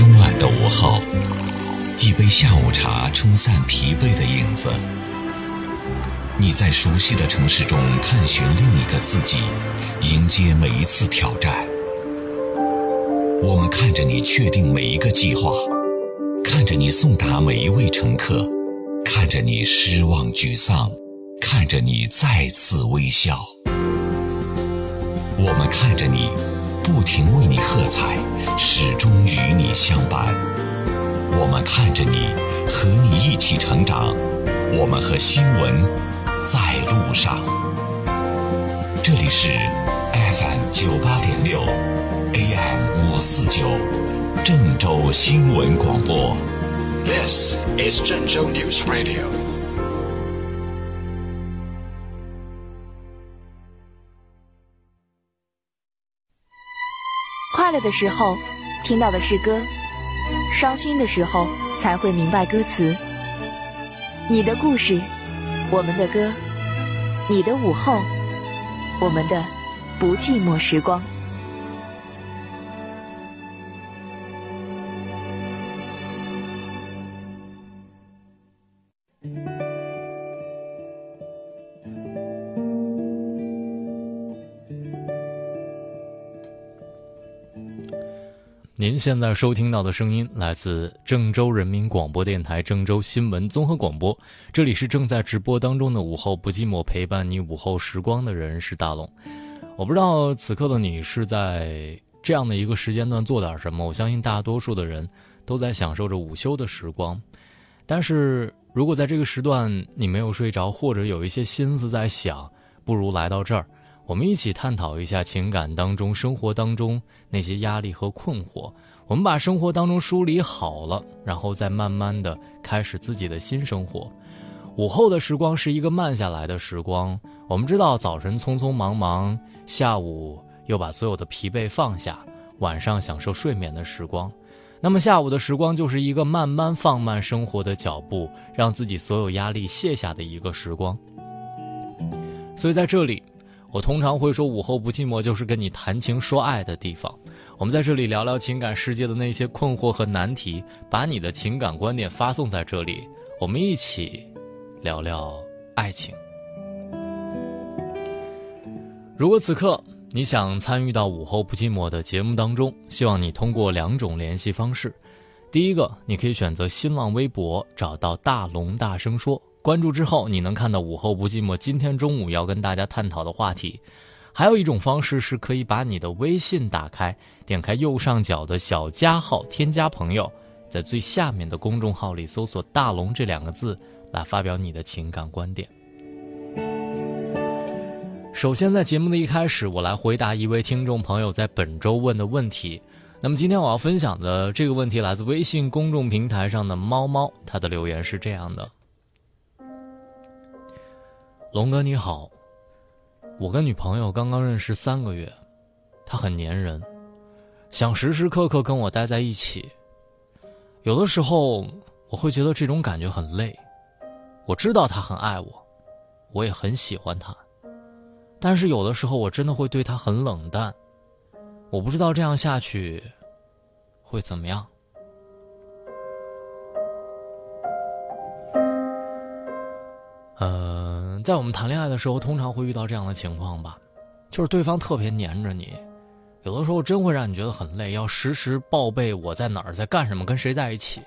慵懒的午后，一杯下午茶冲散疲惫的影子。你在熟悉的城市中探寻另一个自己，迎接每一次挑战。我们看着你确定每一个计划，看着你送达每一位乘客，看着你失望沮丧，看着你再次微笑。我们看着你，不停为你喝彩，始终与你相伴。我们看着你，和你一起成长。我们和新闻在路上。这里是 FM 九八点六，AM 五四九，郑州新闻广播。This is Zhenzhou News Radio. 快乐的时候听到的是歌，伤心的时候才会明白歌词。你的故事，我们的歌；你的午后，我们的不寂寞时光。您现在收听到的声音来自郑州人民广播电台郑州新闻综合广播，这里是正在直播当中的午后不寂寞，陪伴你午后时光的人是大龙。我不知道此刻的你是在这样的一个时间段做点什么，我相信大多数的人都在享受着午休的时光。但是如果在这个时段你没有睡着，或者有一些心思在想，不如来到这儿。我们一起探讨一下情感当中、生活当中那些压力和困惑。我们把生活当中梳理好了，然后再慢慢的开始自己的新生活。午后的时光是一个慢下来的时光。我们知道早晨匆匆忙忙，下午又把所有的疲惫放下，晚上享受睡眠的时光。那么下午的时光就是一个慢慢放慢生活的脚步，让自己所有压力卸下的一个时光。所以在这里。我通常会说，午后不寂寞就是跟你谈情说爱的地方。我们在这里聊聊情感世界的那些困惑和难题，把你的情感观点发送在这里，我们一起聊聊爱情。如果此刻你想参与到午后不寂寞的节目当中，希望你通过两种联系方式。第一个，你可以选择新浪微博找到大龙大声说。关注之后，你能看到午后不寂寞今天中午要跟大家探讨的话题。还有一种方式是可以把你的微信打开，点开右上角的小加号，添加朋友，在最下面的公众号里搜索“大龙”这两个字，来发表你的情感观点。首先，在节目的一开始，我来回答一位听众朋友在本周问的问题。那么今天我要分享的这个问题来自微信公众平台上的猫猫，他的留言是这样的。龙哥你好，我跟女朋友刚刚认识三个月，她很粘人，想时时刻刻跟我待在一起。有的时候我会觉得这种感觉很累。我知道她很爱我，我也很喜欢她，但是有的时候我真的会对她很冷淡。我不知道这样下去会怎么样。呃，在我们谈恋爱的时候，通常会遇到这样的情况吧，就是对方特别黏着你，有的时候真会让你觉得很累，要时时报备我在哪儿，在干什么，跟谁在一起。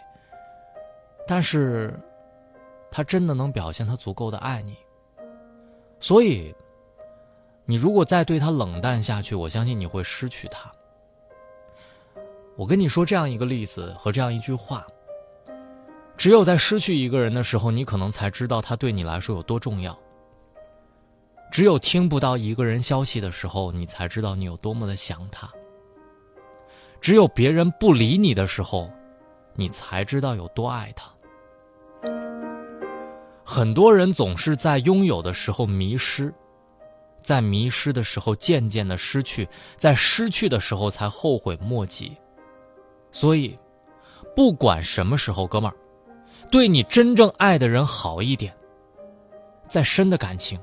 但是，他真的能表现他足够的爱你，所以，你如果再对他冷淡下去，我相信你会失去他。我跟你说这样一个例子和这样一句话。只有在失去一个人的时候，你可能才知道他对你来说有多重要。只有听不到一个人消息的时候，你才知道你有多么的想他。只有别人不理你的时候，你才知道有多爱他。很多人总是在拥有的时候迷失，在迷失的时候渐渐的失去，在失去的时候才后悔莫及。所以，不管什么时候，哥们儿。对你真正爱的人好一点，再深的感情，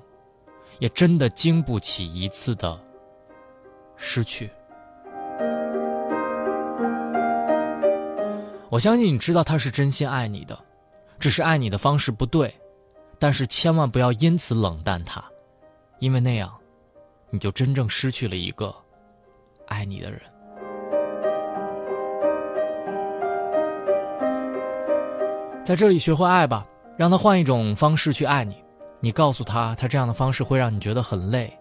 也真的经不起一次的失去。我相信你知道他是真心爱你的，只是爱你的方式不对，但是千万不要因此冷淡他，因为那样，你就真正失去了一个爱你的人。在这里学会爱吧，让他换一种方式去爱你。你告诉他，他这样的方式会让你觉得很累，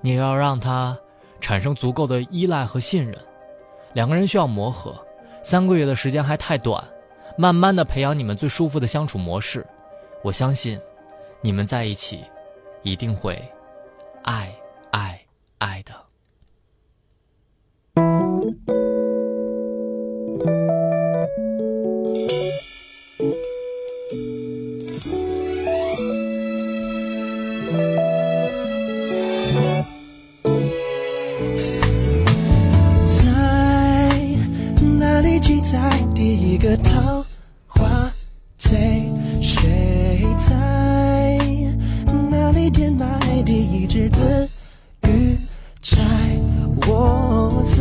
你要让他产生足够的依赖和信任。两个人需要磨合，三个月的时间还太短，慢慢的培养你们最舒服的相处模式。我相信，你们在一起，一定会爱爱爱的。在第一个桃花醉，谁在？哪里点买第一只子玉钗？我在。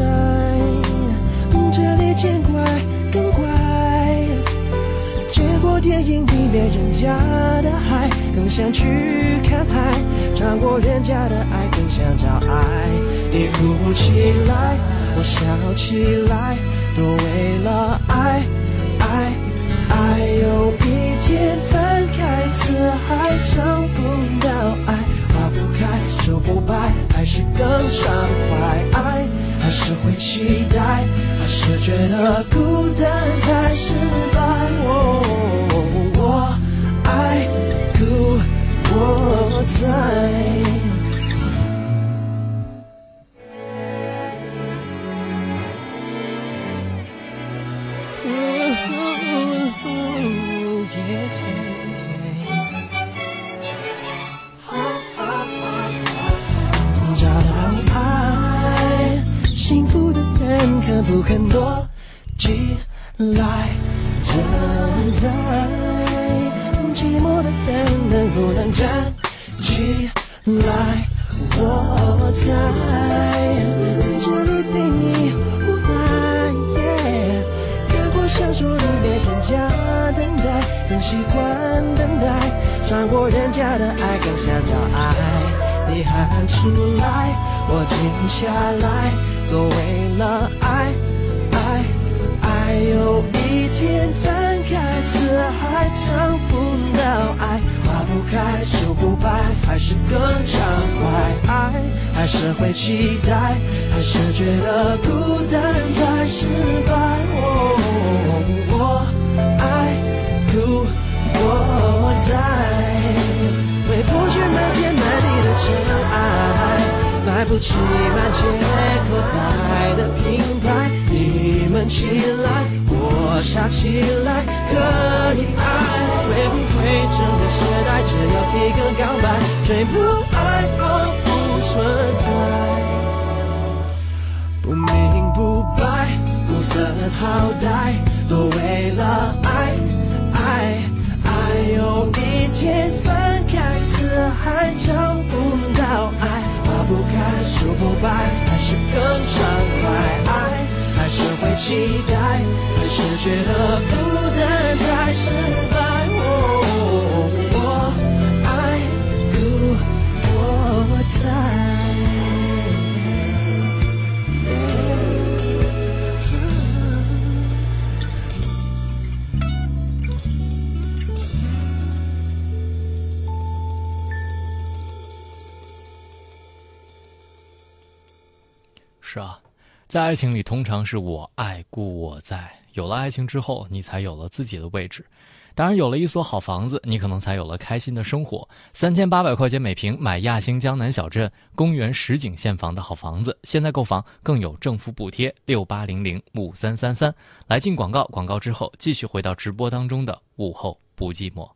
这里见怪更怪，见过电影里面人家的海，更想去看海；穿过人家的爱，更想找爱。你哭起来，我笑起来。就为了爱，爱，爱。有一天翻开词海，找不到爱，花不开，树不白，还是更畅快。爱，还是会期待，还是觉得孤单才失败。我我爱。我在。福的人肯不肯躲起来？正在。寂寞的人能不能站起来？我在这里陪你无奈。看过小说里面人家等待，更习惯等待。穿过人家的爱，更想找爱。你喊出来，我静下来，都为了爱，爱，爱。有一天翻开词海，找不到。爱花不开，树不白，还是更畅快。爱还是会期待，还是觉得孤单才失败。我爱故我不起满街口袋的品牌。你们起来。我傻起来可以爱，会不会整个时代只有一个告白？追不期待，还是觉得孤单才是。在爱情里，通常是我爱故我在。有了爱情之后，你才有了自己的位置。当然，有了一所好房子，你可能才有了开心的生活。三千八百块钱每平买亚星江南小镇公园实景现房的好房子，现在购房更有政府补贴。六八零零五三三三，来进广告。广告之后，继续回到直播当中的午后不寂寞。